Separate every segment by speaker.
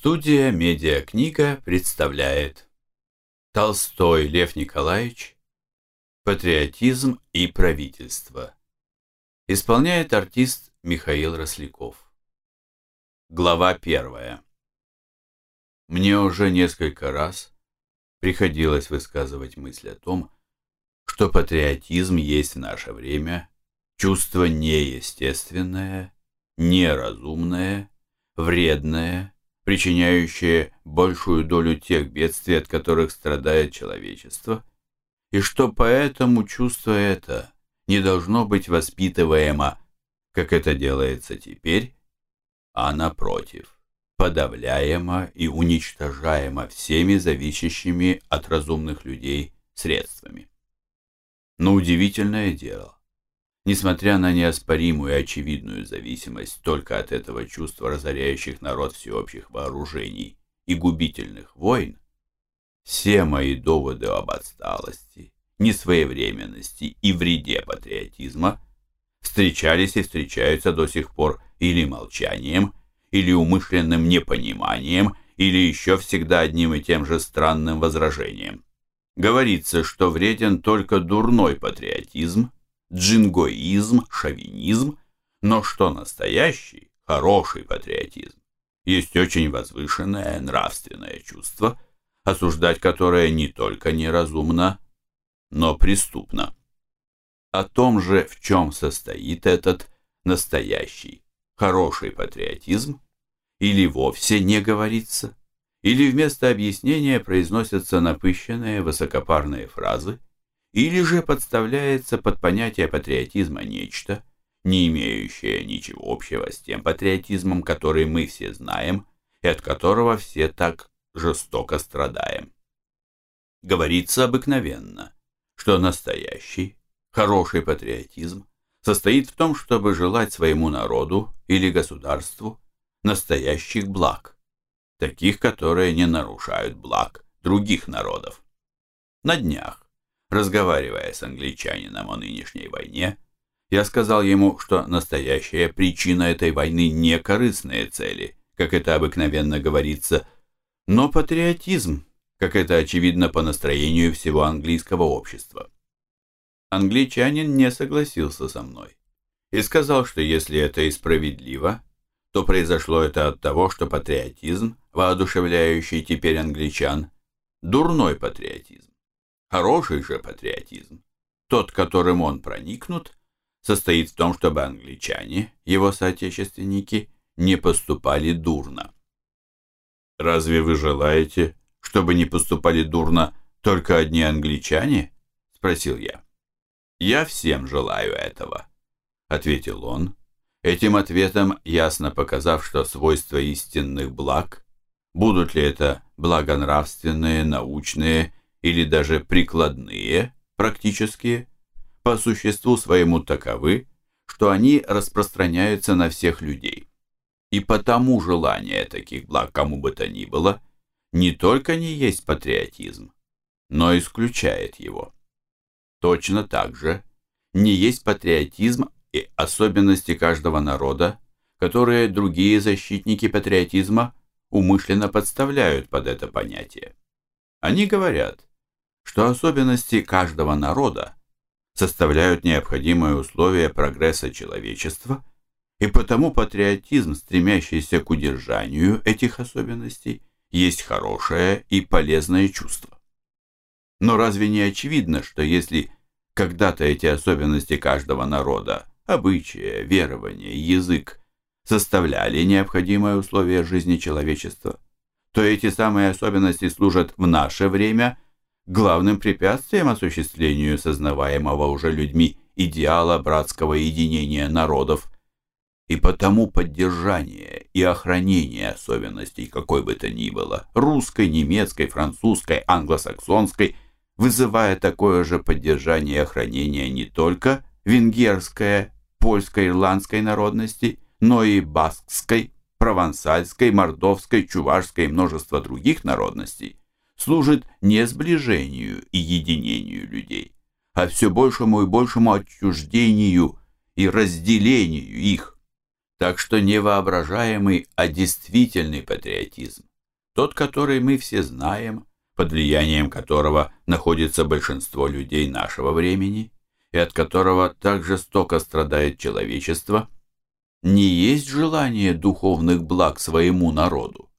Speaker 1: Студия «Медиакнига» представляет. Толстой Лев Николаевич «Патриотизм и правительство» Исполняет артист Михаил Росляков. Глава первая. Мне уже несколько раз приходилось высказывать мысль о том, что патриотизм есть в наше время чувство неестественное, неразумное, вредное, причиняющее большую долю тех бедствий, от которых страдает человечество, и что поэтому чувство это не должно быть воспитываемо, как это делается теперь, а напротив, подавляемо и уничтожаемо всеми зависящими от разумных людей средствами. Но удивительное дело, Несмотря на неоспоримую и очевидную зависимость только от этого чувства разоряющих народ всеобщих вооружений и губительных войн, все мои доводы об отсталости, несвоевременности и вреде патриотизма встречались и встречаются до сих пор или молчанием, или умышленным непониманием, или еще всегда одним и тем же странным возражением. Говорится, что вреден только дурной патриотизм, джингоизм, шовинизм, но что настоящий, хороший патриотизм? Есть очень возвышенное нравственное чувство, осуждать которое не только неразумно, но преступно. О том же, в чем состоит этот настоящий, хороший патриотизм, или вовсе не говорится, или вместо объяснения произносятся напыщенные высокопарные фразы, или же подставляется под понятие патриотизма нечто, не имеющее ничего общего с тем патриотизмом, который мы все знаем и от которого все так жестоко страдаем. Говорится обыкновенно, что настоящий, хороший патриотизм состоит в том, чтобы желать своему народу или государству настоящих благ, таких, которые не нарушают благ других народов. На днях Разговаривая с англичанином о нынешней войне, я сказал ему, что настоящая причина этой войны не корыстные цели, как это обыкновенно говорится, но патриотизм, как это очевидно по настроению всего английского общества. Англичанин не согласился со мной и сказал, что если это и справедливо, то произошло это от того, что патриотизм, воодушевляющий теперь англичан, дурной патриотизм. Хороший же патриотизм, тот, которым он проникнут, состоит в том, чтобы англичане, его соотечественники, не поступали дурно. «Разве вы желаете, чтобы не поступали дурно только одни англичане?» – спросил я. «Я всем желаю этого», – ответил он, этим ответом ясно показав, что свойства истинных благ, будут ли это благонравственные, научные или даже прикладные, практические, по существу своему таковы, что они распространяются на всех людей. И потому желание таких благ кому бы то ни было не только не есть патриотизм, но исключает его. Точно так же не есть патриотизм и особенности каждого народа, которые другие защитники патриотизма умышленно подставляют под это понятие. Они говорят, что особенности каждого народа составляют необходимые условия прогресса человечества, и потому патриотизм, стремящийся к удержанию этих особенностей, есть хорошее и полезное чувство. Но разве не очевидно, что если когда-то эти особенности каждого народа, обычаи, верования, язык, составляли необходимые условия жизни человечества, то эти самые особенности служат в наше время – главным препятствием осуществлению сознаваемого уже людьми идеала братского единения народов, и потому поддержание и охранение особенностей какой бы то ни было, русской, немецкой, французской, англосаксонской, вызывая такое же поддержание и охранение не только венгерской, польской, ирландской народности, но и баскской, провансальской, мордовской, чувашской и множество других народностей, служит не сближению и единению людей, а все большему и большему отчуждению и разделению их. Так что не а действительный патриотизм, тот, который мы все знаем, под влиянием которого находится большинство людей нашего времени и от которого так жестоко страдает человечество, не есть желание духовных благ своему народу.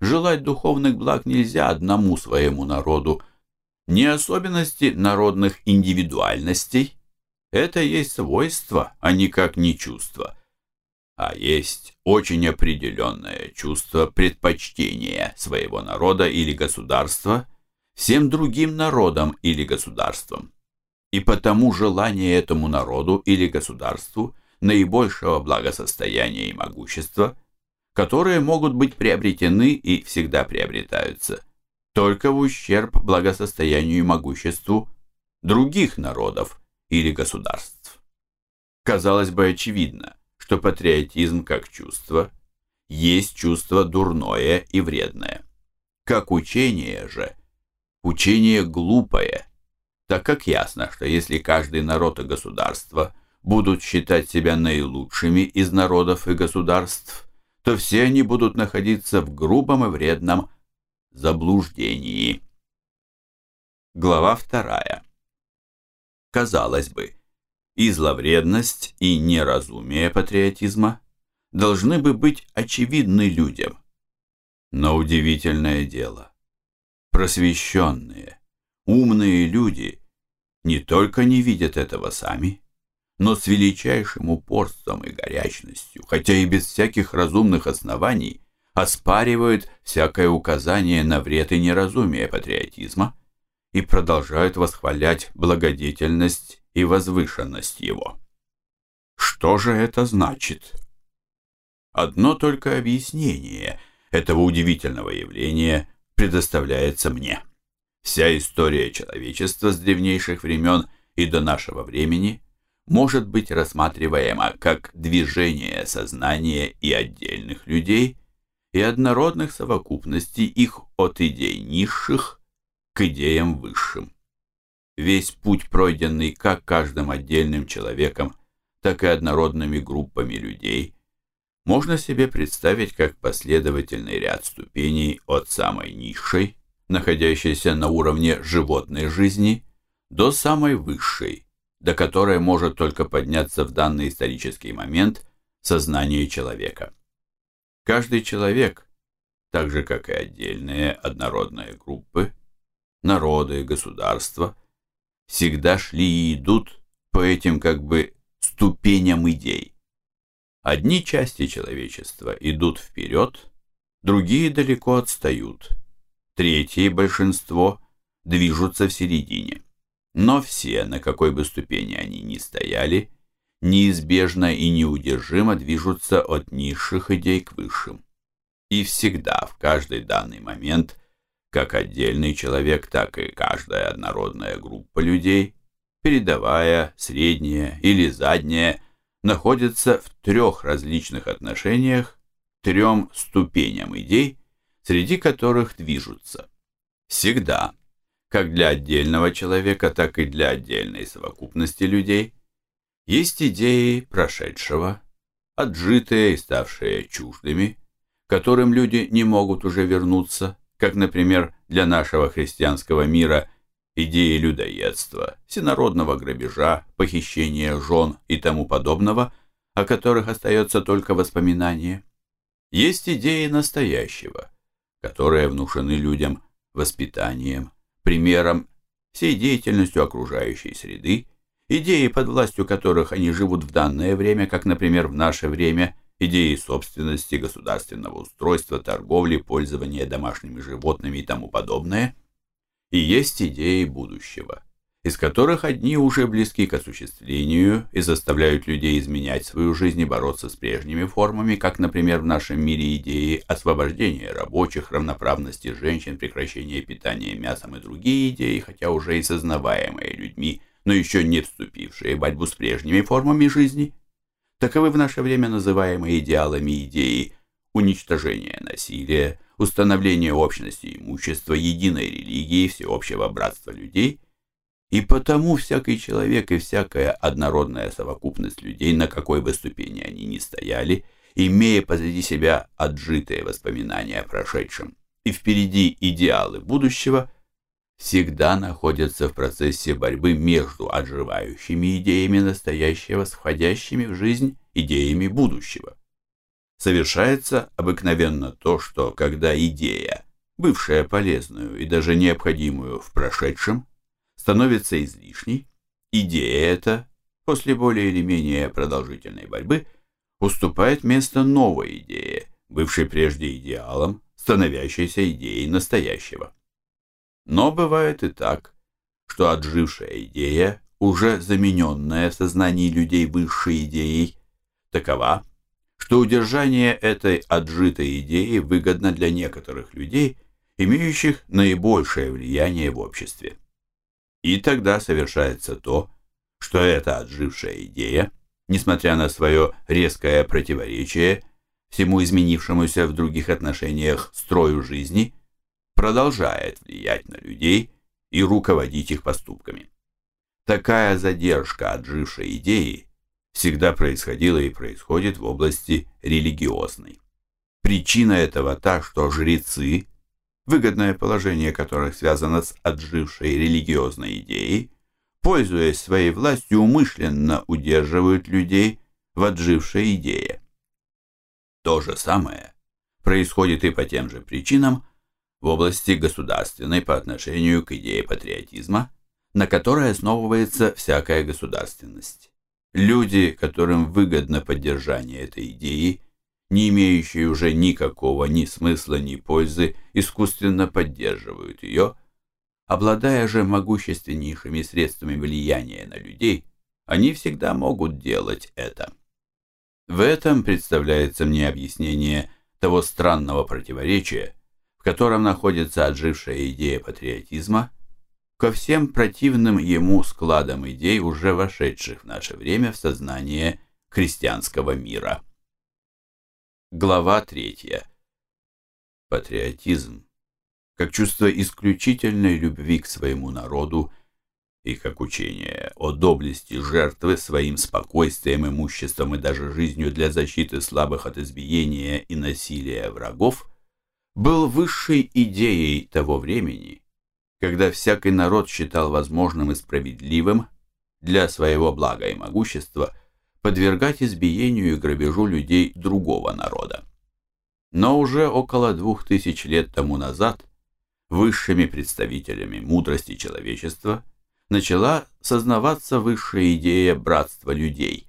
Speaker 1: Желать духовных благ нельзя одному своему народу, не особенности народных индивидуальностей, это есть свойство, а никак не чувство, а есть очень определенное чувство предпочтения своего народа или государства всем другим народам или государствам. И потому желание этому народу или государству наибольшего благосостояния и могущества, которые могут быть приобретены и всегда приобретаются – только в ущерб благосостоянию и могуществу других народов или государств. Казалось бы очевидно, что патриотизм как чувство есть чувство дурное и вредное. Как учение же, учение глупое, так как ясно, что если каждый народ и государство будут считать себя наилучшими из народов и государств, то все они будут находиться в грубом и вредном заблуждении. Глава вторая. Казалось бы, и зловредность, и неразумие патриотизма должны бы быть очевидны людям. Но удивительное дело, просвещенные, умные люди не только не видят этого сами, но с величайшим упорством и горячностью, хотя и без всяких разумных оснований, оспаривают всякое указание на вред и неразумие патриотизма и продолжают восхвалять благодетельность и возвышенность его. Что же это значит? Одно только объяснение этого удивительного явления предоставляется мне. Вся история человечества с древнейших времен и до нашего времени может быть рассматриваема как движение сознания и отдельных людей – и однородных совокупностей их от идей низших к идеям высшим. Весь путь, пройденный как каждым отдельным человеком, так и однородными группами людей, можно себе представить как последовательный ряд ступеней от самой низшей, находящейся на уровне животной жизни, до самой высшей, до которой может только подняться в данный исторический момент сознание человека. Каждый человек, так же как и отдельные однородные группы, народы, государства, всегда шли и идут по этим как бы ступеням идей. Одни части человечества идут вперед, другие далеко отстают, третьи, большинство, движутся в середине. Но все, на какой бы ступени они ни стояли, неизбежно и неудержимо движутся от низших идей к высшим. И всегда, в каждый данный момент, как отдельный человек, так и каждая однородная группа людей, передовая, средняя или задняя, находятся в трех различных отношениях, трем ступеням идей, среди которых движутся. Всегда, как для отдельного человека, так и для отдельной совокупности людей, есть идеи прошедшего, отжитые и ставшие чуждыми, которым люди не могут уже вернуться, как, например, для нашего христианского мира идеи людоедства, всенародного грабежа, похищения жен и тому подобного, о которых остается только воспоминание. Есть идеи настоящего, которые внушены людям воспитанием, примером, всей деятельностью окружающей среды идеи, под властью которых они живут в данное время, как, например, в наше время, идеи собственности, государственного устройства, торговли, пользования домашними животными и тому подобное, и есть идеи будущего, из которых одни уже близки к осуществлению и заставляют людей изменять свою жизнь и бороться с прежними формами, как, например, в нашем мире идеи освобождения рабочих, равноправности женщин, прекращения питания мясом и другие идеи, хотя уже и сознаваемые людьми – но еще не вступившие в борьбу с прежними формами жизни. Таковы в наше время называемые идеалами идеи уничтожения насилия, установления общности имущества, единой религии, всеобщего братства людей И потому всякий человек и всякая однородная совокупность людей, на какой бы ступени они ни стояли, имея позади себя отжитые воспоминания о прошедшем и впереди идеалы будущего, всегда находятся в процессе борьбы между отживающими идеями настоящего с входящими в жизнь идеями будущего. Совершается обыкновенно то, что когда идея, бывшая полезную и даже необходимую в прошедшем, становится излишней, идея эта, после более или менее продолжительной борьбы, уступает место новой идее, бывшей прежде идеалом, становящейся идеей настоящего. Но бывает и так, что отжившая идея, уже замененная в сознании людей высшей идеей, такова, что удержание этой отжитой идеи выгодно для некоторых людей, имеющих наибольшее влияние в обществе. И тогда совершается то, что эта отжившая идея, несмотря на свое резкое противоречие всему изменившемуся в других отношениях строю жизни, продолжает влиять на людей и руководить их поступками. Такая задержка отжившей идеи всегда происходила и происходит в области религиозной. Причина этого та, что жрецы, выгодное положение которых связано с отжившей религиозной идеей, пользуясь своей властью, умышленно удерживают людей в отжившей идее. То же самое происходит и по тем же причинам в области государственной по отношению к идее патриотизма, на которой основывается всякая государственность. Люди, которым выгодно поддержание этой идеи, не имеющие уже никакого ни смысла, ни пользы, искусственно поддерживают ее, обладая же могущественнейшими средствами влияния на людей, они всегда могут делать это. В этом представляется мне объяснение того странного противоречия, в котором находится отжившая идея патриотизма ко всем противным ему складам идей, уже вошедших в наше время в сознание христианского мира. Глава третья. Патриотизм, как чувство исключительной любви к своему народу и как учение о доблести жертвы своим спокойствием, имуществом и даже жизнью для защиты слабых от избиения и насилия врагов, был высшей идеей того времени, когда всякий народ считал возможным и справедливым для своего блага и могущества подвергать избиению и грабежу людей другого народа. Но уже около двух тысяч лет тому назад высшими представителями мудрости человечества начала сознаваться высшая идея братства людей.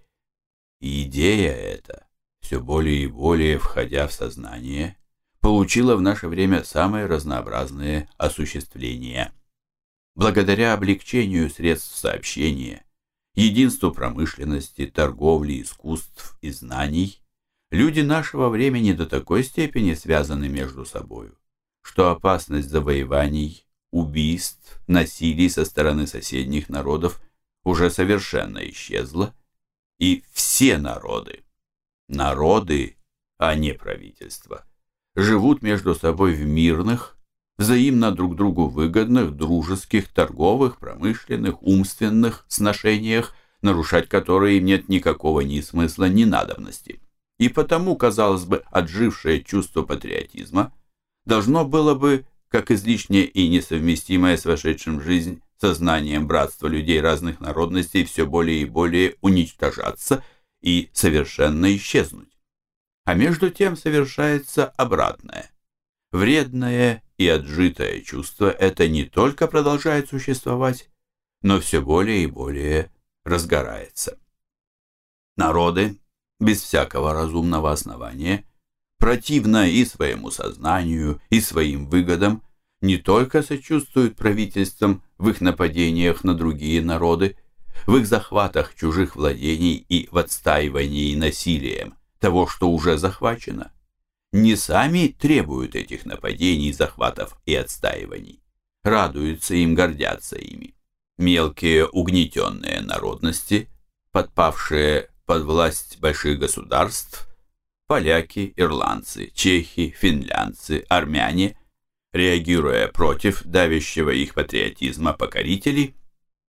Speaker 1: И идея эта, все более и более входя в сознание, получила в наше время самые разнообразные осуществления. Благодаря облегчению средств сообщения, единству промышленности, торговли, искусств и знаний, люди нашего времени до такой степени связаны между собою, что опасность завоеваний, убийств, насилий со стороны соседних народов уже совершенно исчезла, и все народы, народы, а не правительства, живут между собой в мирных, взаимно друг другу выгодных, дружеских, торговых, промышленных, умственных сношениях, нарушать которые им нет никакого ни смысла, ни надобности. И потому, казалось бы, отжившее чувство патриотизма должно было бы, как излишнее и несовместимое с вошедшим в жизнь сознанием братства людей разных народностей, все более и более уничтожаться и совершенно исчезнуть а между тем совершается обратное. Вредное и отжитое чувство это не только продолжает существовать, но все более и более разгорается. Народы, без всякого разумного основания, противно и своему сознанию, и своим выгодам, не только сочувствуют правительствам в их нападениях на другие народы, в их захватах чужих владений и в отстаивании насилием, того, что уже захвачено, не сами требуют этих нападений, захватов и отстаиваний, радуются им, гордятся ими. Мелкие угнетенные народности, подпавшие под власть больших государств, поляки, ирландцы, чехи, финлянцы, армяне, реагируя против давящего их патриотизма покорителей,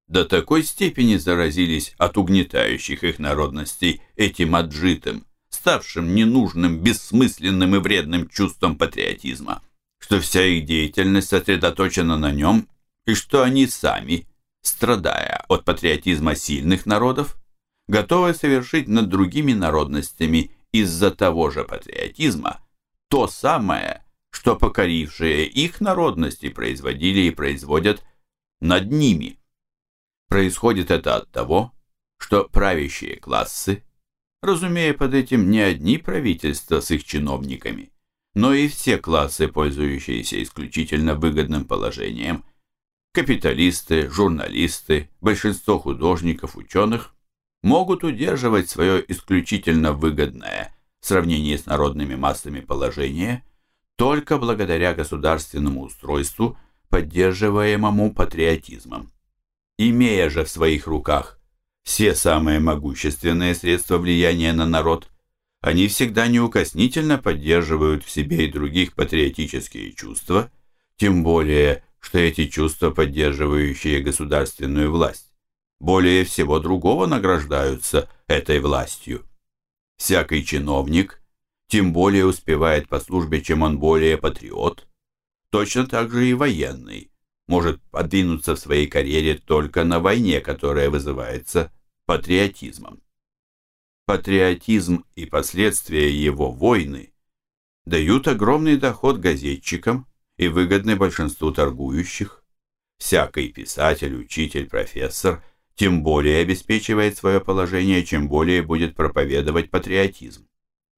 Speaker 1: до такой степени заразились от угнетающих их народностей этим отжитым, ставшим ненужным, бессмысленным и вредным чувством патриотизма, что вся их деятельность сосредоточена на нем, и что они сами, страдая от патриотизма сильных народов, готовы совершить над другими народностями из-за того же патриотизма то самое, что покорившие их народности производили и производят над ними. Происходит это от того, что правящие классы, разумея под этим не одни правительства с их чиновниками, но и все классы, пользующиеся исключительно выгодным положением, капиталисты, журналисты, большинство художников, ученых, могут удерживать свое исключительно выгодное в сравнении с народными массами положение только благодаря государственному устройству, поддерживаемому патриотизмом. Имея же в своих руках все самые могущественные средства влияния на народ, они всегда неукоснительно поддерживают в себе и других патриотические чувства, тем более, что эти чувства, поддерживающие государственную власть, более всего другого награждаются этой властью. Всякий чиновник тем более успевает по службе, чем он более патриот. Точно так же и военный может подвинуться в своей карьере только на войне, которая вызывается патриотизмом. Патриотизм и последствия его войны дают огромный доход газетчикам и выгодны большинству торгующих. Всякий писатель, учитель, профессор тем более обеспечивает свое положение, чем более будет проповедовать патриотизм.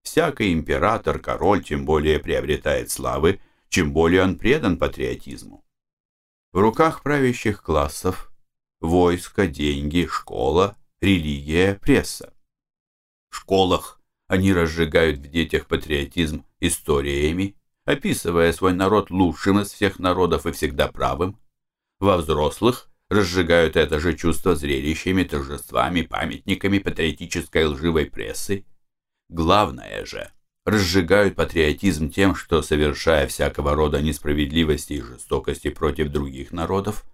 Speaker 1: Всякий император, король тем более приобретает славы, чем более он предан патриотизму. В руках правящих классов войско, деньги, школа, религия, пресса. В школах они разжигают в детях патриотизм историями, описывая свой народ лучшим из всех народов и всегда правым. Во взрослых разжигают это же чувство зрелищами, торжествами, памятниками патриотической лживой прессы. Главное же, разжигают патриотизм тем, что, совершая всякого рода несправедливости и жестокости против других народов,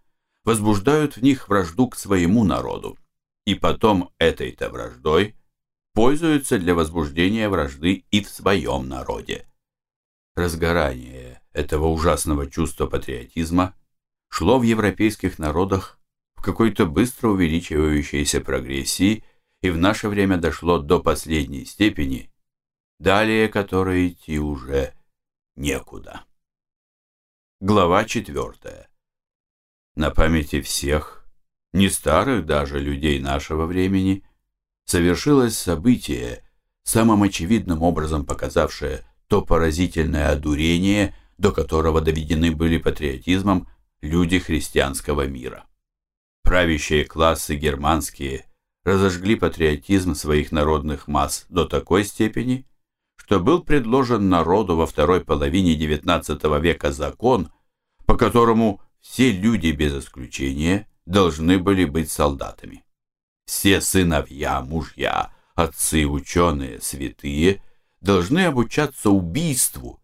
Speaker 1: возбуждают в них вражду к своему народу, и потом этой-то враждой пользуются для возбуждения вражды и в своем народе. Разгорание этого ужасного чувства патриотизма – шло в европейских народах в какой-то быстро увеличивающейся прогрессии и в наше время дошло до последней степени, далее которой идти уже некуда. Глава четвертая. На памяти всех, не старых даже людей нашего времени, совершилось событие, самым очевидным образом показавшее то поразительное одурение, до которого доведены были патриотизмом люди христианского мира. Правящие классы германские разожгли патриотизм своих народных масс до такой степени, что был предложен народу во второй половине XIX века закон, по которому все люди без исключения должны были быть солдатами. Все сыновья, мужья, отцы, ученые, святые должны обучаться убийству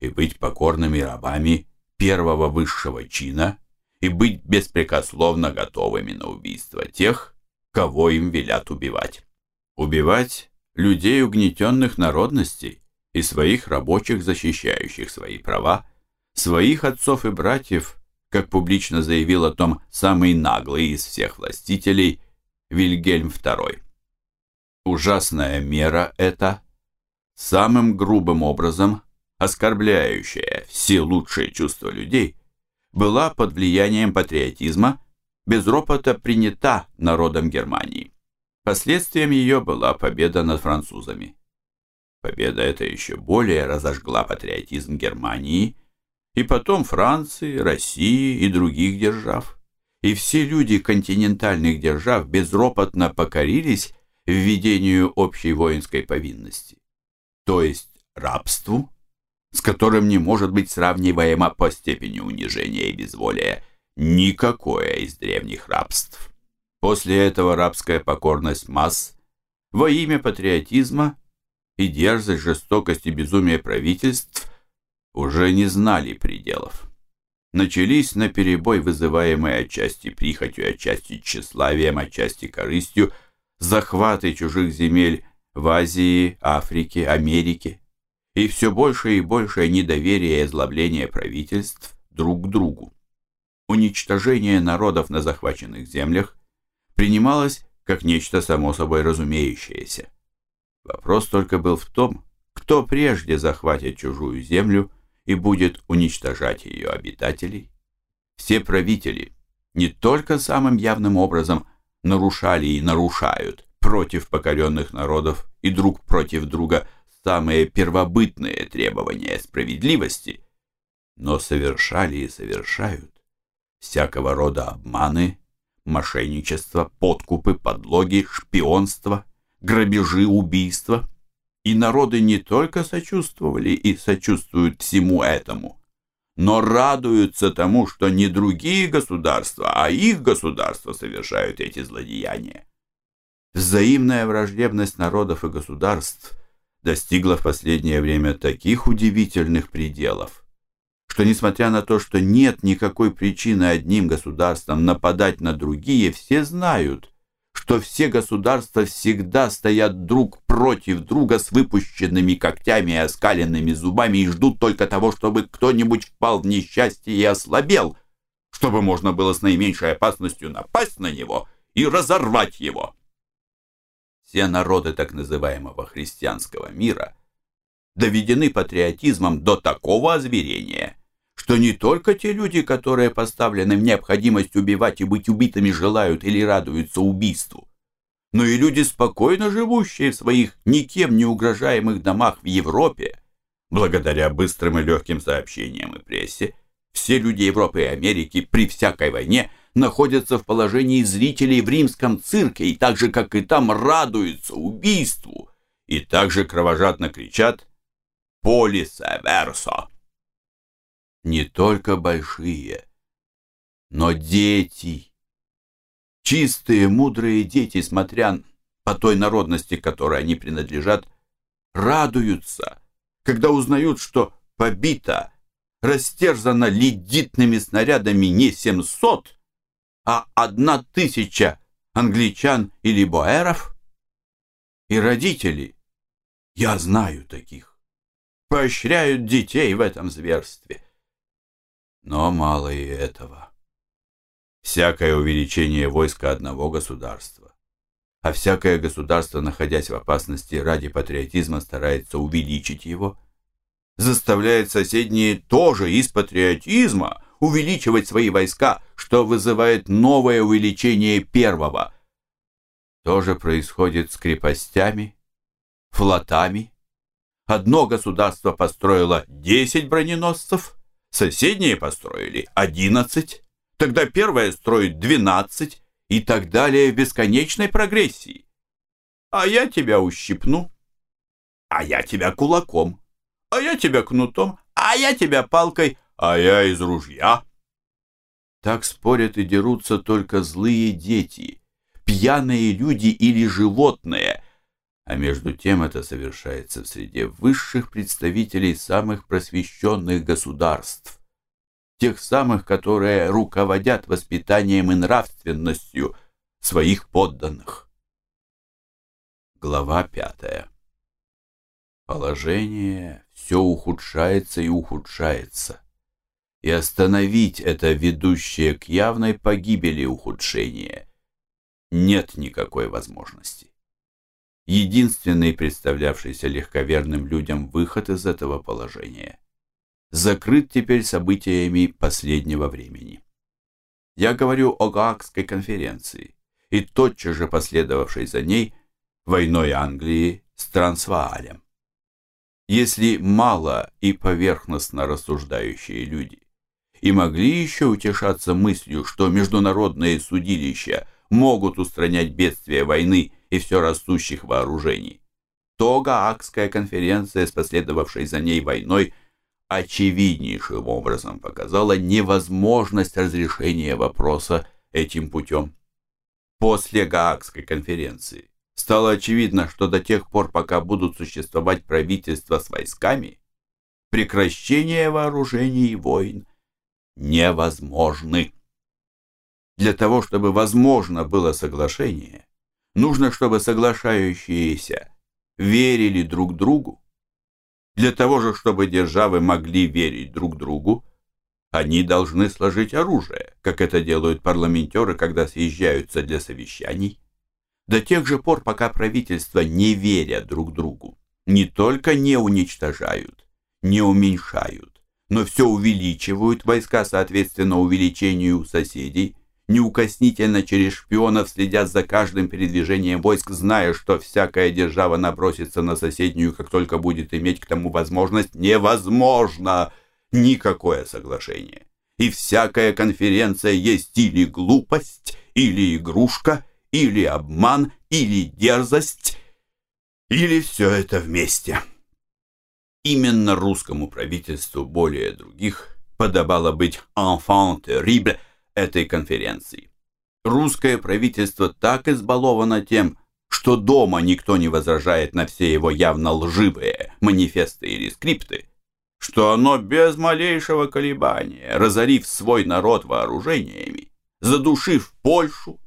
Speaker 1: и быть покорными рабами первого высшего чина и быть беспрекословно готовыми на убийство тех, кого им велят убивать. Убивать людей угнетенных народностей и своих рабочих, защищающих свои права, своих отцов и братьев, как публично заявил о том самый наглый из всех властителей Вильгельм II. Ужасная мера эта самым грубым образом оскорбляющая все лучшие чувства людей, была под влиянием патриотизма без ропота принята народом Германии. Последствием ее была победа над французами. Победа эта еще более разожгла патриотизм Германии и потом Франции, России и других держав. И все люди континентальных держав безропотно покорились введению общей воинской повинности, то есть рабству с которым не может быть сравниваемо по степени унижения и безволия никакое из древних рабств. После этого рабская покорность масс во имя патриотизма и дерзость, жестокость и безумие правительств уже не знали пределов. начались на перебой вызываемые отчасти прихотью, отчасти тщеславием, отчасти корыстью, захваты чужих земель в Азии, Африке, Америке и все больше и большее недоверие и озлобление правительств друг к другу. Уничтожение народов на захваченных землях принималось как нечто само собой разумеющееся. Вопрос только был в том, кто прежде захватит чужую землю и будет уничтожать ее обитателей. Все правители не только самым явным образом нарушали и нарушают против покоренных народов и друг против друга самые первобытные требования справедливости, но совершали и совершают всякого рода обманы, мошенничество, подкупы, подлоги, шпионство, грабежи, убийства. И народы не только сочувствовали и сочувствуют всему этому, но радуются тому, что не другие государства, а их государства совершают эти злодеяния. Взаимная враждебность народов и государств достигла в последнее время таких удивительных пределов, что несмотря на то, что нет никакой причины одним государствам нападать на другие, все знают, что все государства всегда стоят друг против друга с выпущенными когтями и оскаленными зубами и ждут только того, чтобы кто-нибудь впал в несчастье и ослабел, чтобы можно было с наименьшей опасностью напасть на него и разорвать его. Все народы так называемого христианского мира доведены патриотизмом до такого озверения, что не только те люди, которые поставлены в необходимость убивать и быть убитыми, желают или радуются убийству, но и люди, спокойно живущие в своих никем не угрожаемых домах в Европе, благодаря быстрым и легким сообщениям и прессе, все люди Европы и Америки при всякой войне – находятся в положении зрителей в римском цирке и так же, как и там, радуются убийству и также кровожадно кричат «Полисе версо!». Не только большие, но дети, чистые, мудрые дети, смотря по той народности, которой они принадлежат, радуются, когда узнают, что побита, растерзана ледитными снарядами не 700, а одна тысяча англичан или боэров? И родители, я знаю таких, поощряют детей в этом зверстве. Но мало и этого. Всякое увеличение войска одного государства, а всякое государство, находясь в опасности ради патриотизма, старается увеличить его, заставляет соседние тоже из патриотизма увеличивать свои войска, что вызывает новое увеличение первого. То же происходит с крепостями, флотами. Одно государство построило 10 броненосцев, соседние построили 11, тогда первое строит 12 и так далее в бесконечной прогрессии. А я тебя ущипну, а я тебя кулаком, а я тебя кнутом, а я тебя палкой, а я из ружья. Так спорят и дерутся только злые дети, пьяные люди или животные, а между тем это совершается в среде высших представителей самых просвещенных государств, тех самых, которые руководят воспитанием и нравственностью своих подданных. Глава пятая. Положение все ухудшается и ухудшается и остановить это ведущее к явной погибели ухудшение нет никакой возможности. Единственный представлявшийся легковерным людям выход из этого положения закрыт теперь событиями последнего времени. Я говорю о Гаагской конференции и тотчас же последовавшей за ней войной Англии с Трансваалем. Если мало и поверхностно рассуждающие люди и могли еще утешаться мыслью, что международные судилища могут устранять бедствия войны и все растущих вооружений, то Гаагская конференция с последовавшей за ней войной очевиднейшим образом показала невозможность разрешения вопроса этим путем. После Гаагской конференции стало очевидно, что до тех пор, пока будут существовать правительства с войсками, прекращение вооружений и войн невозможны. Для того, чтобы возможно было соглашение, нужно, чтобы соглашающиеся верили друг другу. Для того же, чтобы державы могли верить друг другу, они должны сложить оружие, как это делают парламентеры, когда съезжаются для совещаний. До тех же пор, пока правительства не верят друг другу, не только не уничтожают, не уменьшают, но все увеличивают войска соответственно увеличению соседей, неукоснительно через шпионов следят за каждым передвижением войск, зная, что всякая держава набросится на соседнюю, как только будет иметь к тому возможность, невозможно никакое соглашение. И всякая конференция есть или глупость, или игрушка, или обман, или дерзость, или все это вместе. Именно русскому правительству более других подобало быть «enfant terrible» этой конференции. Русское правительство так избаловано тем, что дома никто не возражает на все его явно лживые манифесты или скрипты, что оно без малейшего колебания, разорив свой народ вооружениями, задушив Польшу,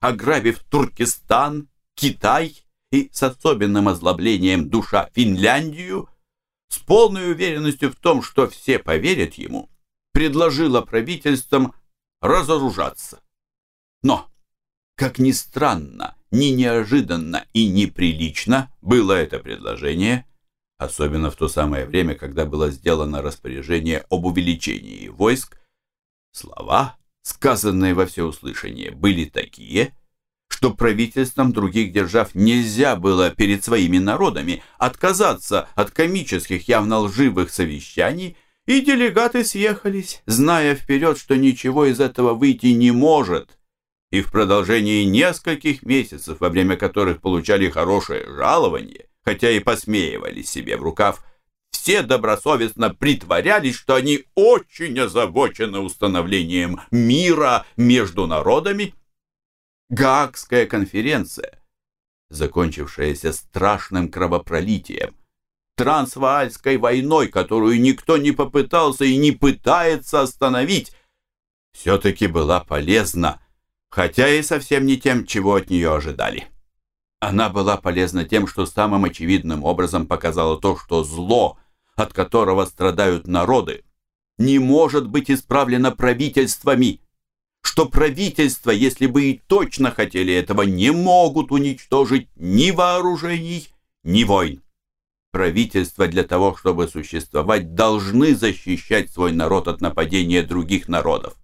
Speaker 1: ограбив Туркестан, Китай и с особенным озлоблением душа Финляндию, с полной уверенностью в том, что все поверят ему, предложило правительствам разоружаться. Но, как ни странно, ни неожиданно и неприлично было это предложение, особенно в то самое время, когда было сделано распоряжение об увеличении войск, слова сказанные во всеуслышание, были такие, что правительствам других держав нельзя было перед своими народами отказаться от комических, явно лживых совещаний, и делегаты съехались, зная вперед, что ничего из этого выйти не может, и в продолжении нескольких месяцев, во время которых получали хорошее жалование, хотя и посмеивались себе в рукав, все добросовестно притворялись, что они очень озабочены установлением мира между народами. Гаагская конференция, закончившаяся страшным кровопролитием, Трансваальской войной, которую никто не попытался и не пытается остановить, все-таки была полезна, хотя и совсем не тем, чего от нее ожидали. Она была полезна тем, что самым очевидным образом показала то, что зло, от которого страдают народы, не может быть исправлено правительствами, что правительства, если бы и точно хотели этого, не могут уничтожить ни вооружений, ни войн. Правительства для того, чтобы существовать, должны защищать свой народ от нападения других народов.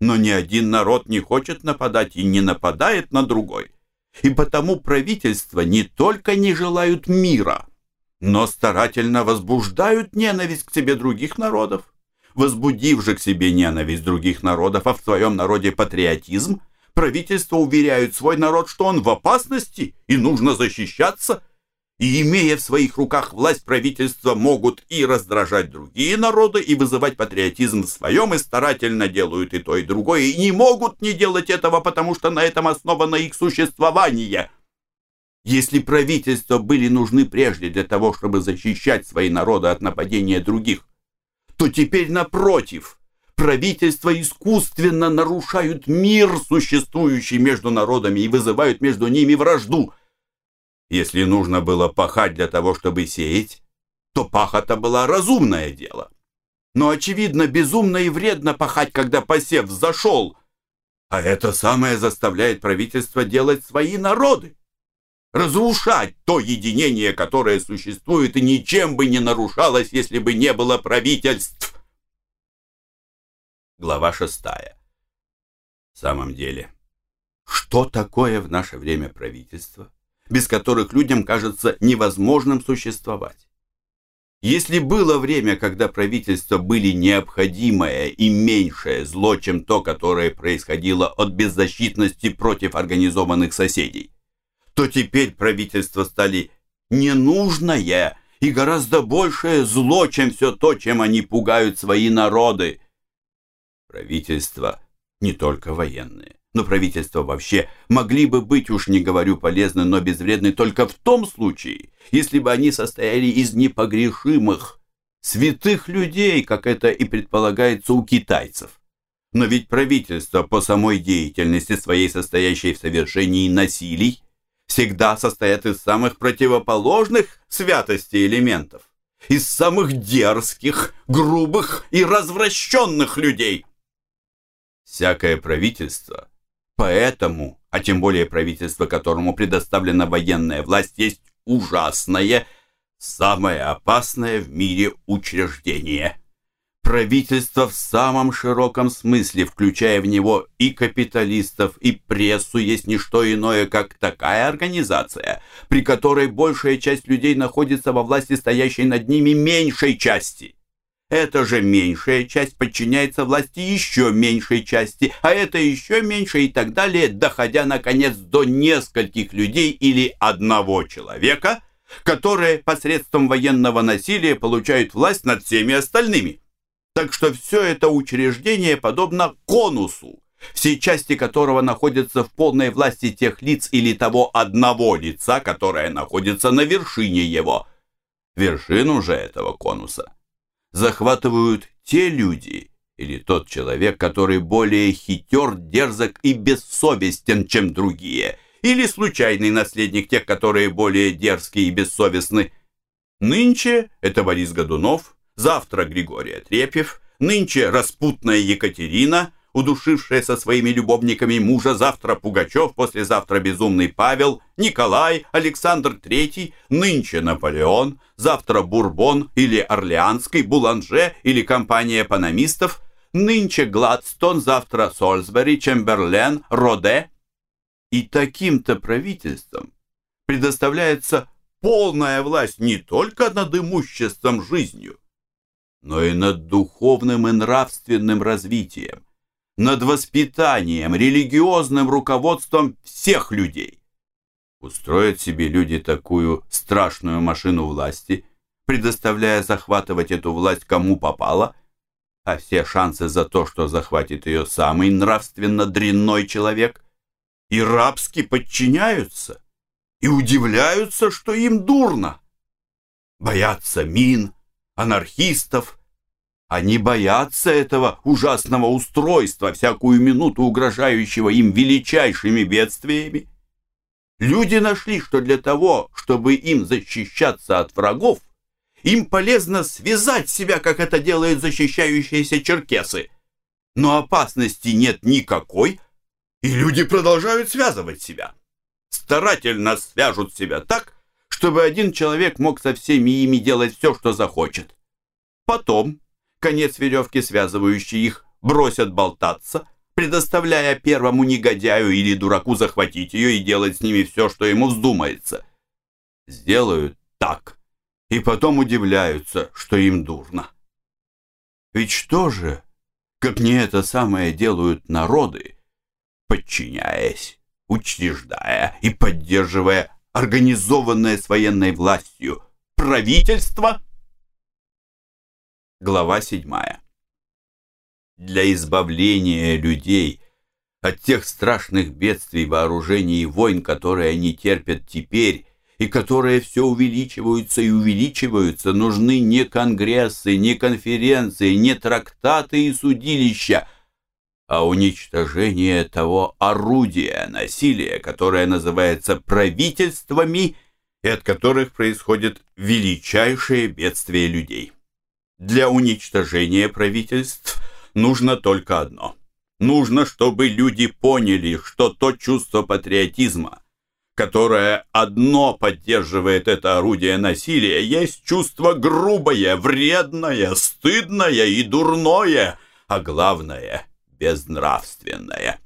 Speaker 1: Но ни один народ не хочет нападать и не нападает на другой. И потому правительства не только не желают мира, но старательно возбуждают ненависть к себе других народов. Возбудив же к себе ненависть других народов, а в своем народе патриотизм, правительство уверяют свой народ, что он в опасности и нужно защищаться. И имея в своих руках власть, правительства могут и раздражать другие народы, и вызывать патриотизм в своем, и старательно делают и то, и другое, и не могут не делать этого, потому что на этом основано их существование. Если правительства были нужны прежде для того, чтобы защищать свои народы от нападения других, то теперь, напротив, правительства искусственно нарушают мир, существующий между народами, и вызывают между ними вражду – если нужно было пахать для того, чтобы сеять, то пахота была разумное дело. Но, очевидно, безумно и вредно пахать, когда посев зашел. А это самое заставляет правительство делать свои народы. Разрушать то единение, которое существует и ничем бы не нарушалось, если бы не было правительств. Глава шестая. В самом деле, что такое в наше время правительство? Без которых людям кажется невозможным существовать. Если было время, когда правительства были необходимое и меньшее зло, чем то, которое происходило от беззащитности против организованных соседей, то теперь правительства стали ненужное и гораздо большее зло, чем все то, чем они пугают свои народы. Правительства не только военные, но правительства вообще могли бы быть, уж не говорю полезны, но безвредны только в том случае, если бы они состояли из непогрешимых, святых людей, как это и предполагается у китайцев. Но ведь правительство по самой деятельности своей, состоящей в совершении насилий, всегда состоят из самых противоположных святости элементов, из самых дерзких, грубых и развращенных людей. Всякое правительство поэтому, а тем более правительство, которому предоставлена военная власть, есть ужасное, самое опасное в мире учреждение – Правительство в самом широком смысле, включая в него и капиталистов, и прессу, есть не что иное, как такая организация, при которой большая часть людей находится во власти стоящей над ними меньшей части. Эта же меньшая часть подчиняется власти еще меньшей части, а это еще меньше и так далее, доходя, наконец, до нескольких людей или одного человека, которые посредством военного насилия получают власть над всеми остальными. Так что все это учреждение подобно конусу, все части которого находятся в полной власти тех лиц или того одного лица, которое находится на вершине его. Вершину же этого конуса захватывают те люди или тот человек, который более хитер, дерзок и бессовестен, чем другие, или случайный наследник тех, которые более дерзкие и бессовестны. Нынче это Борис Годунов – завтра Григорий Отрепьев, нынче распутная Екатерина, удушившая со своими любовниками мужа, завтра Пугачев, послезавтра безумный Павел, Николай, Александр III, нынче Наполеон, завтра Бурбон или Орлеанский, Буланже или компания панамистов, нынче Гладстон, завтра Сольсбери, Чемберлен, Роде. И таким-то правительством предоставляется полная власть не только над имуществом жизнью, но и над духовным и нравственным развитием, над воспитанием, религиозным руководством всех людей. Устроят себе люди такую страшную машину власти, предоставляя захватывать эту власть кому попало, а все шансы за то, что захватит ее самый нравственно дрянной человек, и рабски подчиняются, и удивляются, что им дурно. Боятся мин, анархистов. Они боятся этого ужасного устройства, всякую минуту угрожающего им величайшими бедствиями. Люди нашли, что для того, чтобы им защищаться от врагов, им полезно связать себя, как это делают защищающиеся черкесы. Но опасности нет никакой, и люди продолжают связывать себя. Старательно свяжут себя так, чтобы один человек мог со всеми ими делать все, что захочет. Потом конец веревки, связывающий их, бросят болтаться, предоставляя первому негодяю или дураку захватить ее и делать с ними все, что ему вздумается. Сделают так, и потом удивляются, что им дурно. Ведь что же, как не это самое делают народы, подчиняясь, учреждая и поддерживая организованное с военной властью правительство? Глава 7. Для избавления людей от тех страшных бедствий, вооружений и войн, которые они терпят теперь, и которые все увеличиваются и увеличиваются, нужны не конгрессы, не конференции, не трактаты и судилища, а уничтожение того орудия насилия, которое называется правительствами и от которых происходит величайшее бедствие людей. Для уничтожения правительств нужно только одно. Нужно, чтобы люди поняли, что то чувство патриотизма, которое одно поддерживает это орудие насилия, есть чувство грубое, вредное, стыдное и дурное, а главное безнравственное.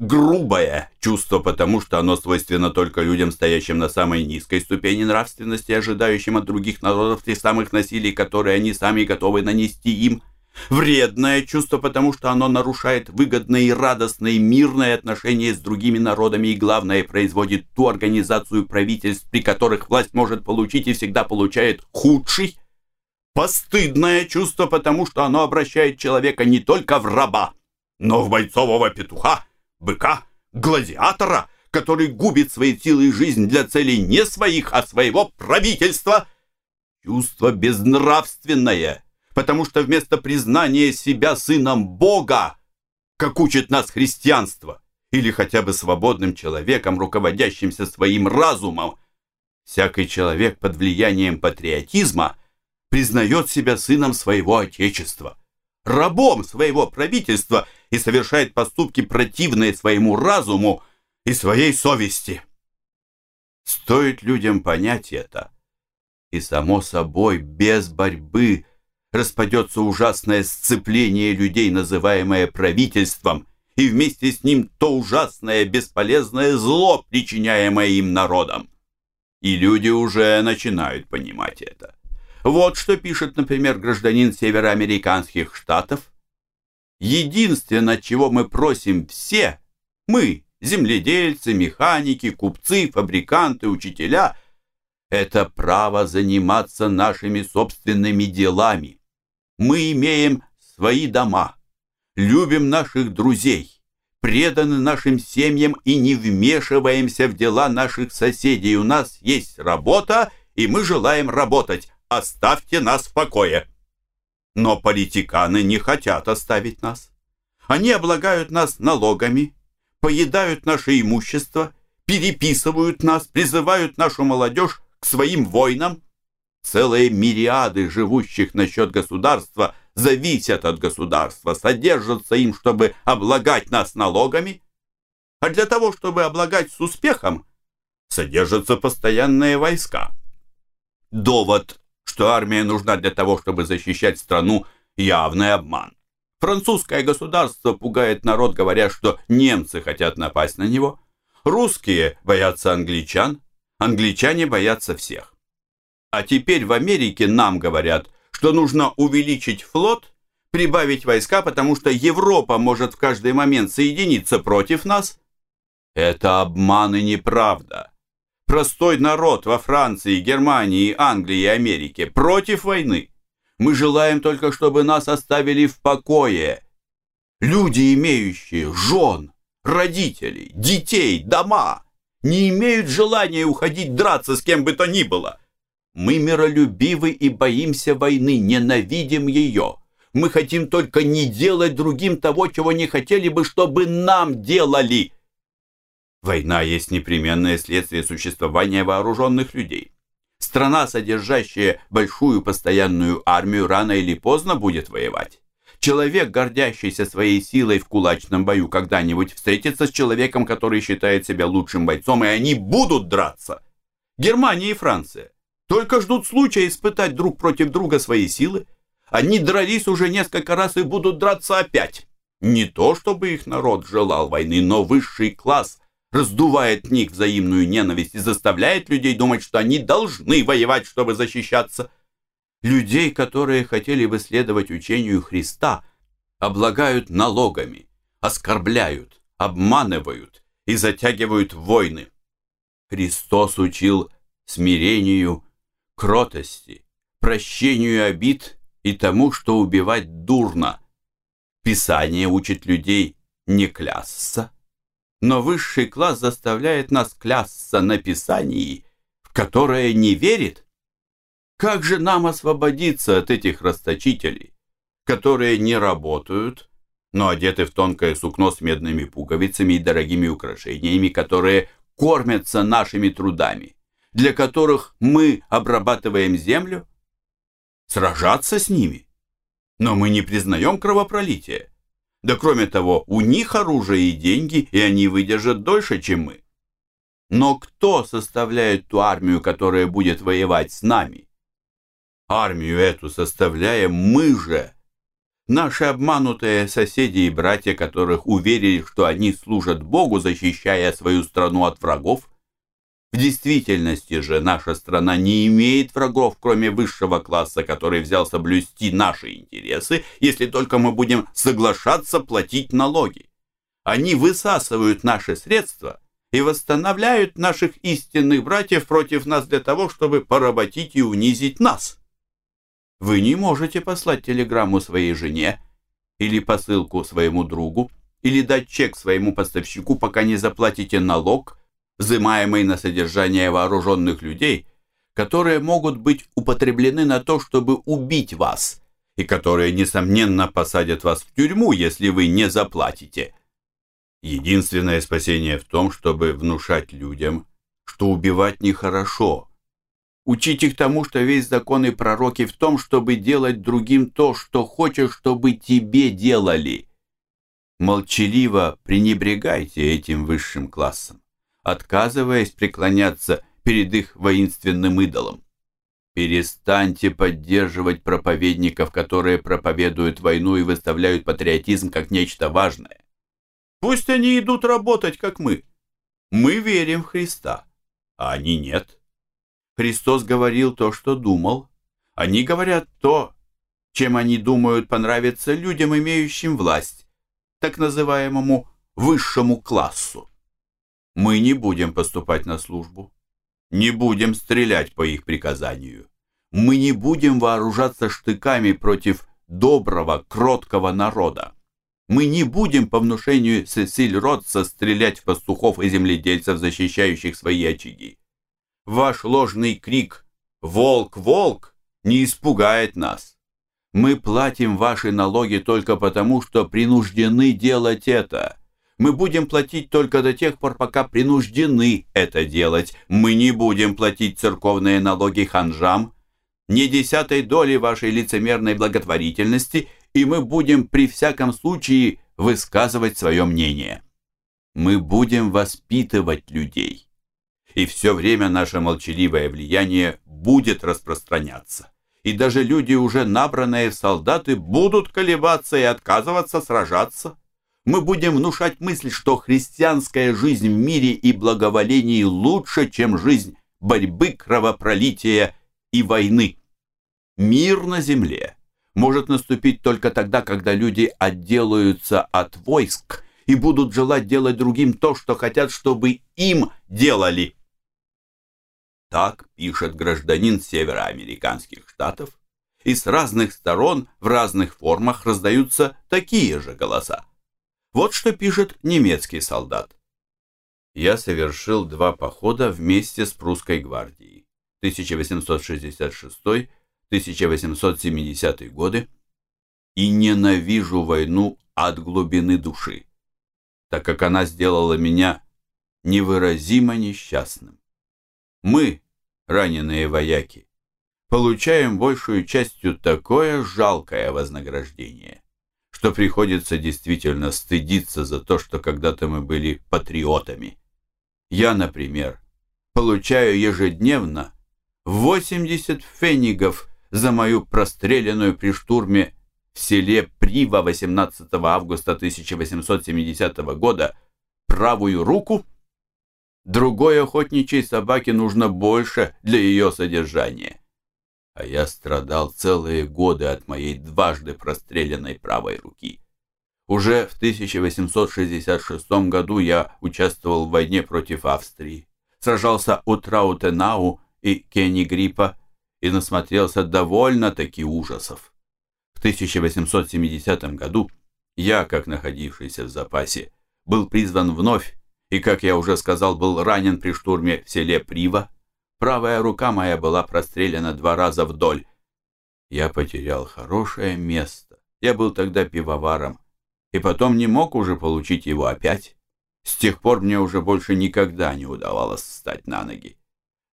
Speaker 1: Грубое чувство, потому что оно свойственно только людям, стоящим на самой низкой ступени нравственности, ожидающим от других народов тех самых насилий, которые они сами готовы нанести им. Вредное чувство, потому что оно нарушает выгодное и радостное мирное отношение с другими народами и, главное, производит ту организацию правительств, при которых власть может получить и всегда получает худший. Постыдное чувство, потому что оно обращает человека не только в раба, но в бойцового петуха, быка, гладиатора, который губит свои силы и жизнь для целей не своих, а своего правительства. Чувство безнравственное, потому что вместо признания себя сыном Бога как учит нас христианство, или хотя бы свободным человеком, руководящимся своим разумом. Всякий человек под влиянием патриотизма признает себя сыном своего отечества, рабом своего правительства и совершает поступки, противные своему разуму и своей совести. Стоит людям понять это, и само собой, без борьбы, распадется ужасное сцепление людей, называемое правительством, и вместе с ним то ужасное бесполезное зло, причиняемое им народом. И люди уже начинают понимать это. Вот что пишет, например, гражданин североамериканских штатов. Единственное, чего мы просим все, мы, земледельцы, механики, купцы, фабриканты, учителя, это право заниматься нашими собственными делами. Мы имеем свои дома, любим наших друзей, преданы нашим семьям и не вмешиваемся в дела наших соседей. У нас есть работа, и мы желаем работать. Оставьте нас в покое. Но политиканы не хотят оставить нас. Они облагают нас налогами, поедают наше имущество, переписывают нас, призывают нашу молодежь к своим войнам. Целые мириады живущих насчет государства – зависят от государства, содержатся им, чтобы облагать нас налогами, а для того, чтобы облагать с успехом, содержатся постоянные войска. Довод, что армия нужна для того, чтобы защищать страну, явный обман. Французское государство пугает народ, говоря, что немцы хотят напасть на него. Русские боятся англичан, англичане боятся всех. А теперь в Америке нам говорят, что нужно увеличить флот, прибавить войска, потому что Европа может в каждый момент соединиться против нас? Это обман и неправда. Простой народ во Франции, Германии, Англии и Америке против войны. Мы желаем только, чтобы нас оставили в покое. Люди, имеющие жен, родителей, детей, дома, не имеют желания уходить драться с кем бы то ни было. Мы миролюбивы и боимся войны, ненавидим ее. Мы хотим только не делать другим того, чего не хотели бы, чтобы нам делали. Война есть непременное следствие существования вооруженных людей. Страна, содержащая большую постоянную армию, рано или поздно будет воевать. Человек, гордящийся своей силой в кулачном бою, когда-нибудь встретится с человеком, который считает себя лучшим бойцом, и они будут драться. Германия и Франция только ждут случая испытать друг против друга свои силы. Они дрались уже несколько раз и будут драться опять. Не то, чтобы их народ желал войны, но высший класс раздувает в них взаимную ненависть и заставляет людей думать, что они должны воевать, чтобы защищаться. Людей, которые хотели бы следовать учению Христа, облагают налогами, оскорбляют, обманывают и затягивают войны. Христос учил смирению, кротости, прощению обид и тому, что убивать дурно. Писание учит людей не клясться, но высший класс заставляет нас клясться на Писании, в которое не верит. Как же нам освободиться от этих расточителей, которые не работают, но одеты в тонкое сукно с медными пуговицами и дорогими украшениями, которые кормятся нашими трудами? для которых мы обрабатываем землю? Сражаться с ними? Но мы не признаем кровопролитие. Да кроме того, у них оружие и деньги, и они выдержат дольше, чем мы. Но кто составляет ту армию, которая будет воевать с нами? Армию эту составляем мы же. Наши обманутые соседи и братья, которых уверили, что они служат Богу, защищая свою страну от врагов, в действительности же наша страна не имеет врагов, кроме высшего класса, который взялся блюсти наши интересы, если только мы будем соглашаться платить налоги. Они высасывают наши средства и восстанавливают наших истинных братьев против нас для того, чтобы поработить и унизить нас. Вы не можете послать телеграмму своей жене или посылку своему другу, или дать чек своему поставщику, пока не заплатите налог – взимаемый на содержание вооруженных людей, которые могут быть употреблены на то, чтобы убить вас, и которые, несомненно, посадят вас в тюрьму, если вы не заплатите. Единственное спасение в том, чтобы внушать людям, что убивать нехорошо. Учить их тому, что весь закон и пророки в том, чтобы делать другим то, что хочешь, чтобы тебе делали. Молчаливо пренебрегайте этим высшим классом, отказываясь преклоняться перед их воинственным идолом. Перестаньте поддерживать проповедников, которые проповедуют войну и выставляют патриотизм как нечто важное. Пусть они идут работать, как мы. Мы верим в Христа, а они нет. Христос говорил то, что думал. Они говорят то, чем они думают понравится людям, имеющим власть, так называемому высшему классу. Мы не будем поступать на службу не будем стрелять по их приказанию. Мы не будем вооружаться штыками против доброго, кроткого народа. Мы не будем по внушению Сесиль Ротса стрелять в пастухов и земледельцев, защищающих свои очаги. Ваш ложный крик «Волк, волк!» не испугает нас. Мы платим ваши налоги только потому, что принуждены делать это. Мы будем платить только до тех пор, пока принуждены это делать. Мы не будем платить церковные налоги ханжам, ни десятой доли вашей лицемерной благотворительности, и мы будем при всяком случае высказывать свое мнение. Мы будем воспитывать людей, и все время наше молчаливое влияние будет распространяться. И даже люди, уже набранные в солдаты, будут колебаться и отказываться сражаться мы будем внушать мысль, что христианская жизнь в мире и благоволении лучше, чем жизнь борьбы, кровопролития и войны. Мир на земле может наступить только тогда, когда люди отделаются от войск и будут желать делать другим то, что хотят, чтобы им делали. Так пишет гражданин североамериканских штатов, и с разных сторон в разных формах раздаются такие же голоса. Вот что пишет немецкий солдат. Я совершил два похода вместе с прусской гвардией. 1866-1870 годы и ненавижу войну от глубины души, так как она сделала меня невыразимо несчастным. Мы, раненые вояки, получаем большую частью такое жалкое вознаграждение что приходится действительно стыдиться за то, что когда-то мы были патриотами. Я, например, получаю ежедневно 80 фенигов за мою простреленную при штурме в селе Прива 18 августа 1870 года правую руку. Другой охотничьей собаке нужно больше для ее содержания а я страдал целые годы от моей дважды простреленной правой руки. Уже в 1866 году я участвовал в войне против Австрии, сражался у Траутенау и Кеннигриппа и насмотрелся довольно-таки ужасов. В 1870 году я, как находившийся в запасе, был призван вновь и, как я уже сказал, был ранен при штурме в селе Прива. Правая рука моя была прострелена два раза вдоль. Я потерял хорошее место. Я был тогда пивоваром. И потом не мог уже получить его опять. С тех пор мне уже больше никогда не удавалось встать на ноги.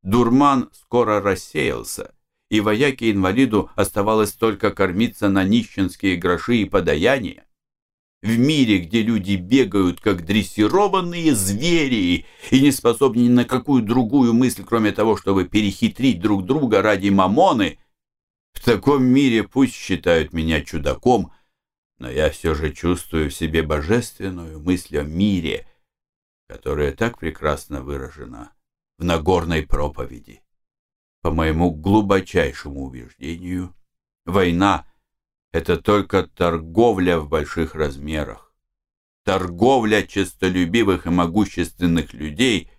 Speaker 1: Дурман скоро рассеялся, и вояке-инвалиду оставалось только кормиться на нищенские гроши и подаяния в мире, где люди бегают, как дрессированные звери, и не способны ни на какую другую мысль, кроме того, чтобы перехитрить друг друга ради мамоны, в таком мире пусть считают меня чудаком, но я все же чувствую в себе божественную мысль о мире, которая так прекрасно выражена в Нагорной проповеди. По моему глубочайшему убеждению, война — это только торговля в больших размерах. Торговля честолюбивых и могущественных людей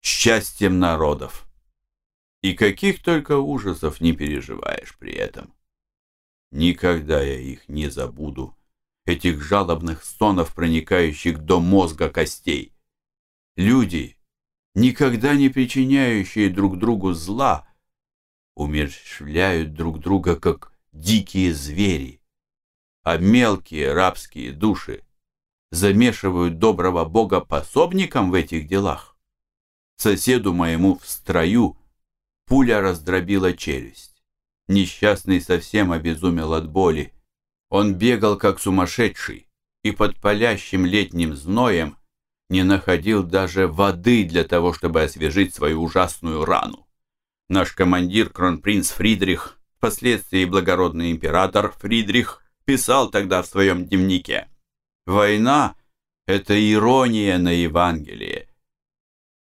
Speaker 1: счастьем народов. И каких только ужасов не переживаешь при этом. Никогда я их не забуду, этих жалобных стонов, проникающих до мозга костей. Люди, никогда не причиняющие друг другу зла, умерщвляют друг друга, как дикие звери, а мелкие рабские души замешивают доброго Бога пособником в этих делах. Соседу моему в строю пуля раздробила челюсть. Несчастный совсем обезумел от боли. Он бегал как сумасшедший и под палящим летним зноем не находил даже воды для того, чтобы освежить свою ужасную рану. Наш командир, кронпринц Фридрих, впоследствии благородный император Фридрих, писал тогда в своем дневнике «Война — это ирония на Евангелие».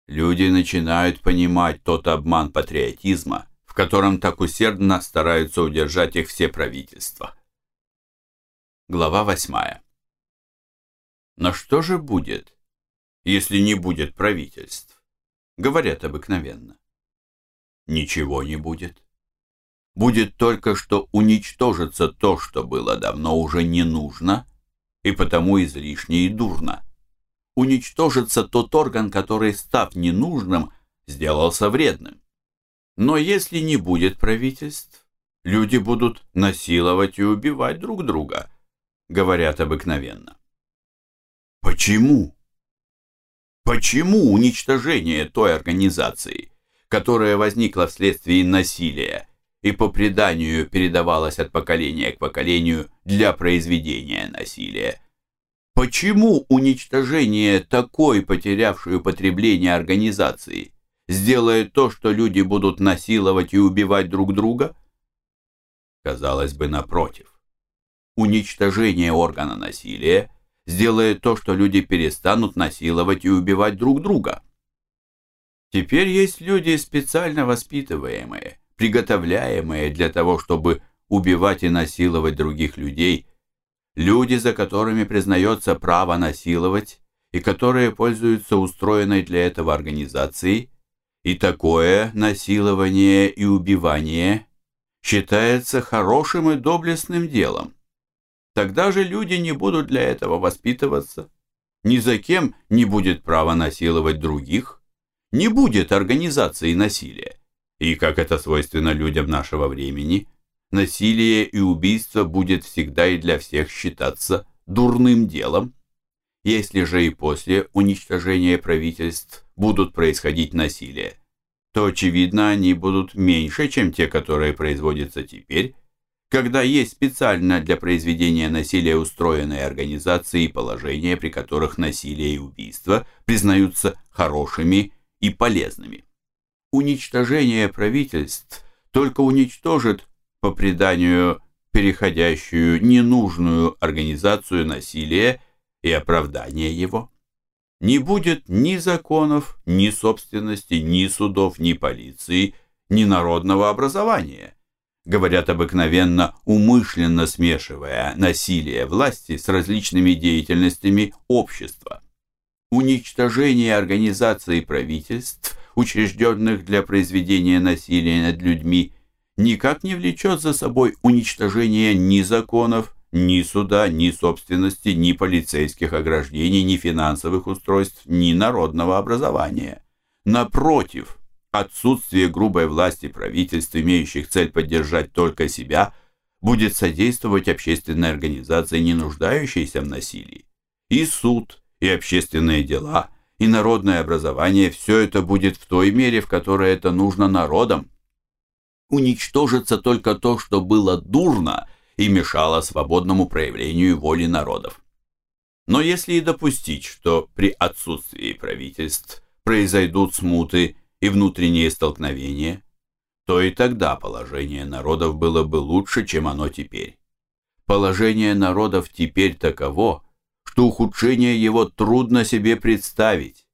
Speaker 1: Люди начинают понимать тот обман патриотизма, в котором так усердно стараются удержать их все правительства. Глава восьмая. Но что же будет, если не будет правительств? Говорят обыкновенно. Ничего не будет. Будет только, что уничтожится то, что было давно уже не нужно, и потому излишне и дурно. Уничтожится тот орган, который, став ненужным, сделался вредным. Но если не будет правительств, люди будут насиловать и убивать друг друга, говорят обыкновенно. Почему? Почему уничтожение той организации, которая возникла вследствие насилия и по преданию передавалась от поколения к поколению для произведения насилия, почему уничтожение такой потерявшей употребление организации сделает то, что люди будут насиловать и убивать друг друга? Казалось бы, напротив. Уничтожение органа насилия – сделает то, что люди перестанут насиловать и убивать друг друга. Теперь есть люди, специально воспитываемые, приготовляемые для того, чтобы убивать и насиловать других людей, люди, за которыми признается право насиловать и которые пользуются устроенной для этого организацией, и такое насилование и убивание считается хорошим и доблестным делом. Тогда же люди не будут для этого воспитываться. Ни за кем не будет права насиловать других. Не будет организации насилия. И, как это свойственно людям нашего времени, насилие и убийство будет всегда и для всех считаться дурным делом. Если же и после уничтожения правительств будут происходить насилие, то, очевидно, они будут меньше, чем те, которые производятся теперь, когда есть специально для произведения насилия устроенные организации и положения, при которых насилие и убийство признаются хорошими и полезными. Уничтожение правительств только уничтожит, по преданию, переходящую ненужную организацию насилия и оправдания его. Не будет ни законов, ни собственности, ни судов, ни полиции, ни народного образования – говорят обыкновенно, умышленно смешивая насилие власти с различными деятельностями общества. Уничтожение организаций правительств, учрежденных для произведения насилия над людьми, никак не влечет за собой уничтожение ни законов, ни суда, ни собственности, ни полицейских ограждений, ни финансовых устройств, ни народного образования. Напротив, Отсутствие грубой власти правительств, имеющих цель поддержать только себя, будет содействовать общественной организации, не нуждающейся в насилии. И суд, и общественные дела, и народное образование – все это будет в той мере, в которой это нужно народам. Уничтожится только то, что было дурно и мешало свободному проявлению воли народов. Но если и допустить, что при отсутствии правительств произойдут смуты и внутренние столкновения, то и тогда положение народов было бы лучше, чем оно теперь. Положение народов теперь таково, что ухудшение его трудно себе представить.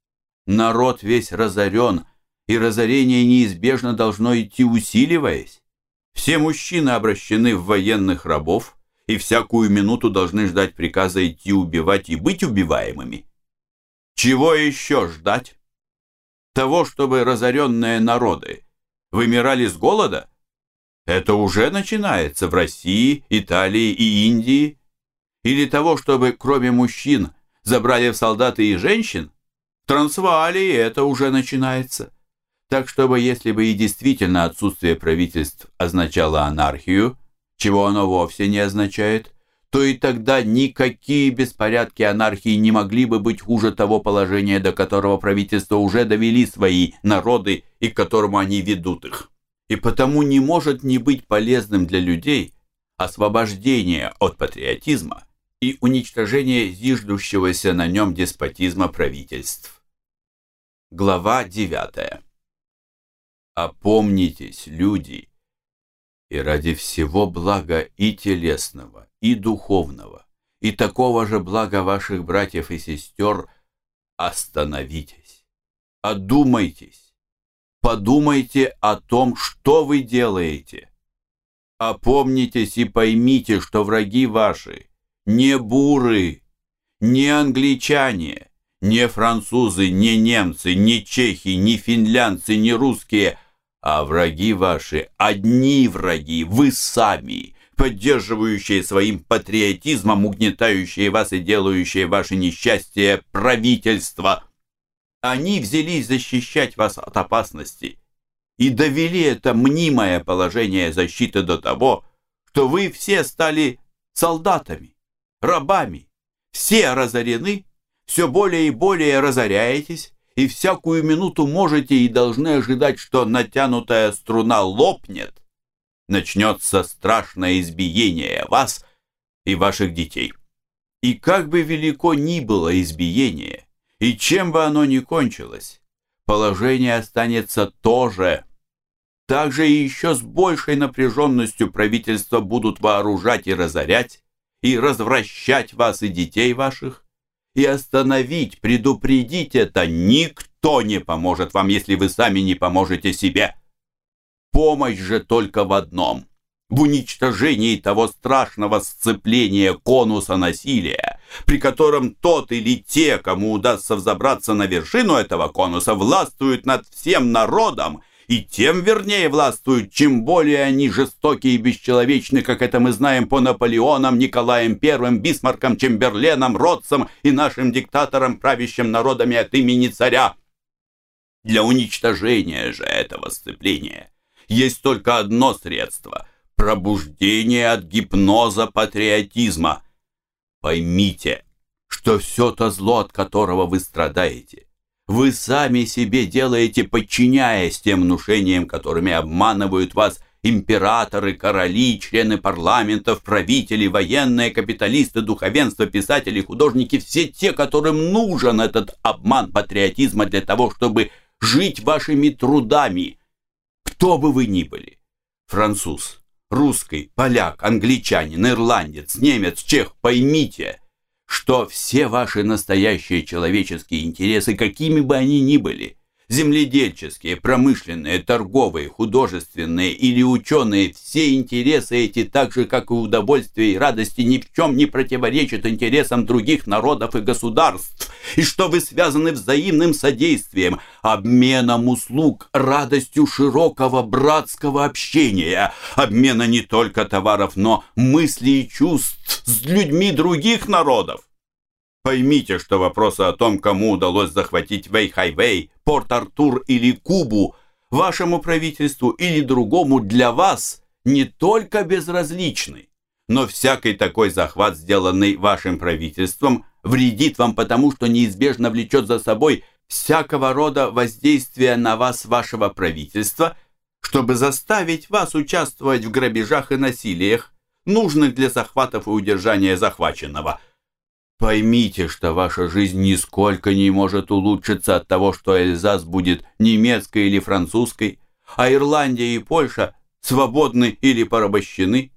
Speaker 1: Народ весь разорен, и разорение неизбежно должно идти усиливаясь. Все мужчины обращены в военных рабов, и всякую минуту должны ждать приказа идти убивать и быть убиваемыми. Чего еще ждать? того, чтобы разоренные народы вымирали с голода, это уже начинается в России, Италии и Индии, или того, чтобы кроме мужчин забрали в солдаты и женщин, в Трансваалии это уже начинается. Так чтобы, если бы и действительно отсутствие правительств означало анархию, чего оно вовсе не означает, то и тогда никакие беспорядки анархии не могли бы быть хуже того положения, до которого правительство уже довели свои народы и к которому они ведут их. И потому не может не быть полезным для людей освобождение от патриотизма и уничтожение зиждущегося на нем деспотизма правительств. Глава 9. Опомнитесь, люди, и ради всего блага и телесного, и духовного, и такого же блага ваших братьев и сестер, остановитесь, одумайтесь, подумайте о том, что вы делаете. Опомнитесь и поймите, что враги ваши не буры, не англичане, не французы, не немцы, не чехи, не финлянцы, не русские – а враги ваши — одни враги, вы сами, поддерживающие своим патриотизмом, угнетающие вас и делающие ваше несчастье правительство. Они взялись защищать вас от опасности и довели это мнимое положение защиты до того, что вы все стали солдатами, рабами, все разорены, все более и более разоряетесь, и всякую минуту можете и должны ожидать, что натянутая струна лопнет, начнется страшное избиение вас и ваших детей. И как бы велико ни было избиение, и чем бы оно ни кончилось, положение останется то же. Также и еще с большей напряженностью правительства будут вооружать и разорять, и развращать вас и детей ваших, и остановить, предупредить это никто не поможет вам, если вы сами не поможете себе. Помощь же только в одном – в уничтожении того страшного сцепления конуса насилия, при котором тот или те, кому удастся взобраться на вершину этого конуса, властвуют над всем народом и тем вернее властвуют, чем более они жестокие и бесчеловечны, как это мы знаем по Наполеонам, Николаем I, Бисмарком, Чемберленом, Ротцам и нашим диктаторам, правящим народами от имени царя. Для уничтожения же этого сцепления есть только одно средство – пробуждение от гипноза патриотизма. Поймите, что все то зло, от которого вы страдаете, вы сами себе делаете, подчиняясь тем внушениям, которыми обманывают вас императоры, короли, члены парламентов, правители, военные, капиталисты, духовенство, писатели, художники, все те, которым нужен этот обман патриотизма для того, чтобы жить вашими трудами, кто бы вы ни были. Француз, русский, поляк, англичанин, ирландец, немец, чех, поймите – что все ваши настоящие человеческие интересы, какими бы они ни были, земледельческие, промышленные, торговые, художественные или ученые, все интересы эти, так же, как и удовольствие и радости, ни в чем не противоречат интересам других народов и государств, и что вы связаны взаимным содействием, обменом услуг, радостью широкого братского общения, обмена не только товаров, но мыслей и чувств с людьми других народов. Поймите, что вопросы о том, кому удалось захватить Вэй-Хайвей, Порт-Артур или Кубу, вашему правительству или другому для вас не только безразличны, но всякий такой захват, сделанный вашим правительством, вредит вам потому, что неизбежно влечет за собой всякого рода воздействие на вас вашего правительства, чтобы заставить вас участвовать в грабежах и насилиях, нужных для захватов и удержания захваченного – Поймите, что ваша жизнь нисколько не может улучшиться от того, что Эльзас будет немецкой или французской, а Ирландия и Польша свободны или порабощены.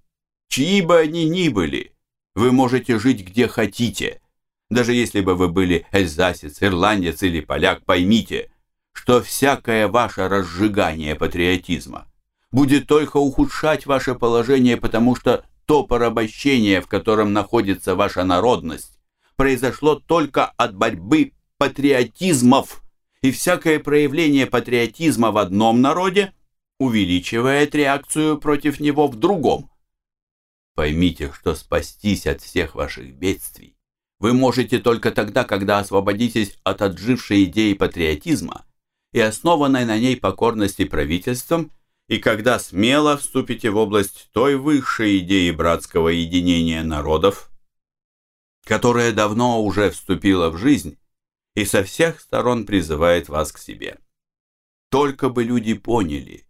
Speaker 1: Чьи бы они ни были, вы можете жить где хотите. Даже если бы вы были эльзасец, ирландец или поляк, поймите, что всякое ваше разжигание патриотизма будет только ухудшать ваше положение, потому что то порабощение, в котором находится ваша народность, произошло только от борьбы патриотизмов, и всякое проявление патриотизма в одном народе увеличивает реакцию против него в другом. Поймите, что спастись от всех ваших бедствий вы можете только тогда, когда освободитесь от отжившей идеи патриотизма и основанной на ней покорности правительством и когда смело вступите в область той высшей идеи братского единения народов, которая давно уже вступила в жизнь и со всех сторон призывает вас к себе. Только бы люди поняли,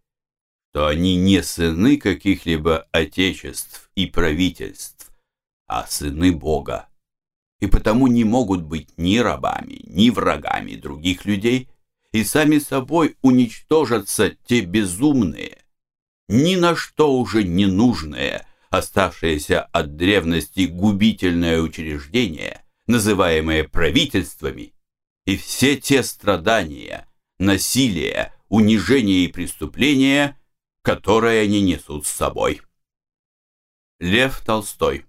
Speaker 1: что они не сыны каких-либо отечеств и правительств, а сыны Бога, и потому не могут быть ни рабами, ни врагами других людей – и сами собой уничтожатся те безумные, ни на что уже не нужные, оставшиеся от древности губительное учреждение, называемое правительствами, и все те страдания, насилие, унижение и преступления, которые они несут с собой. Лев Толстой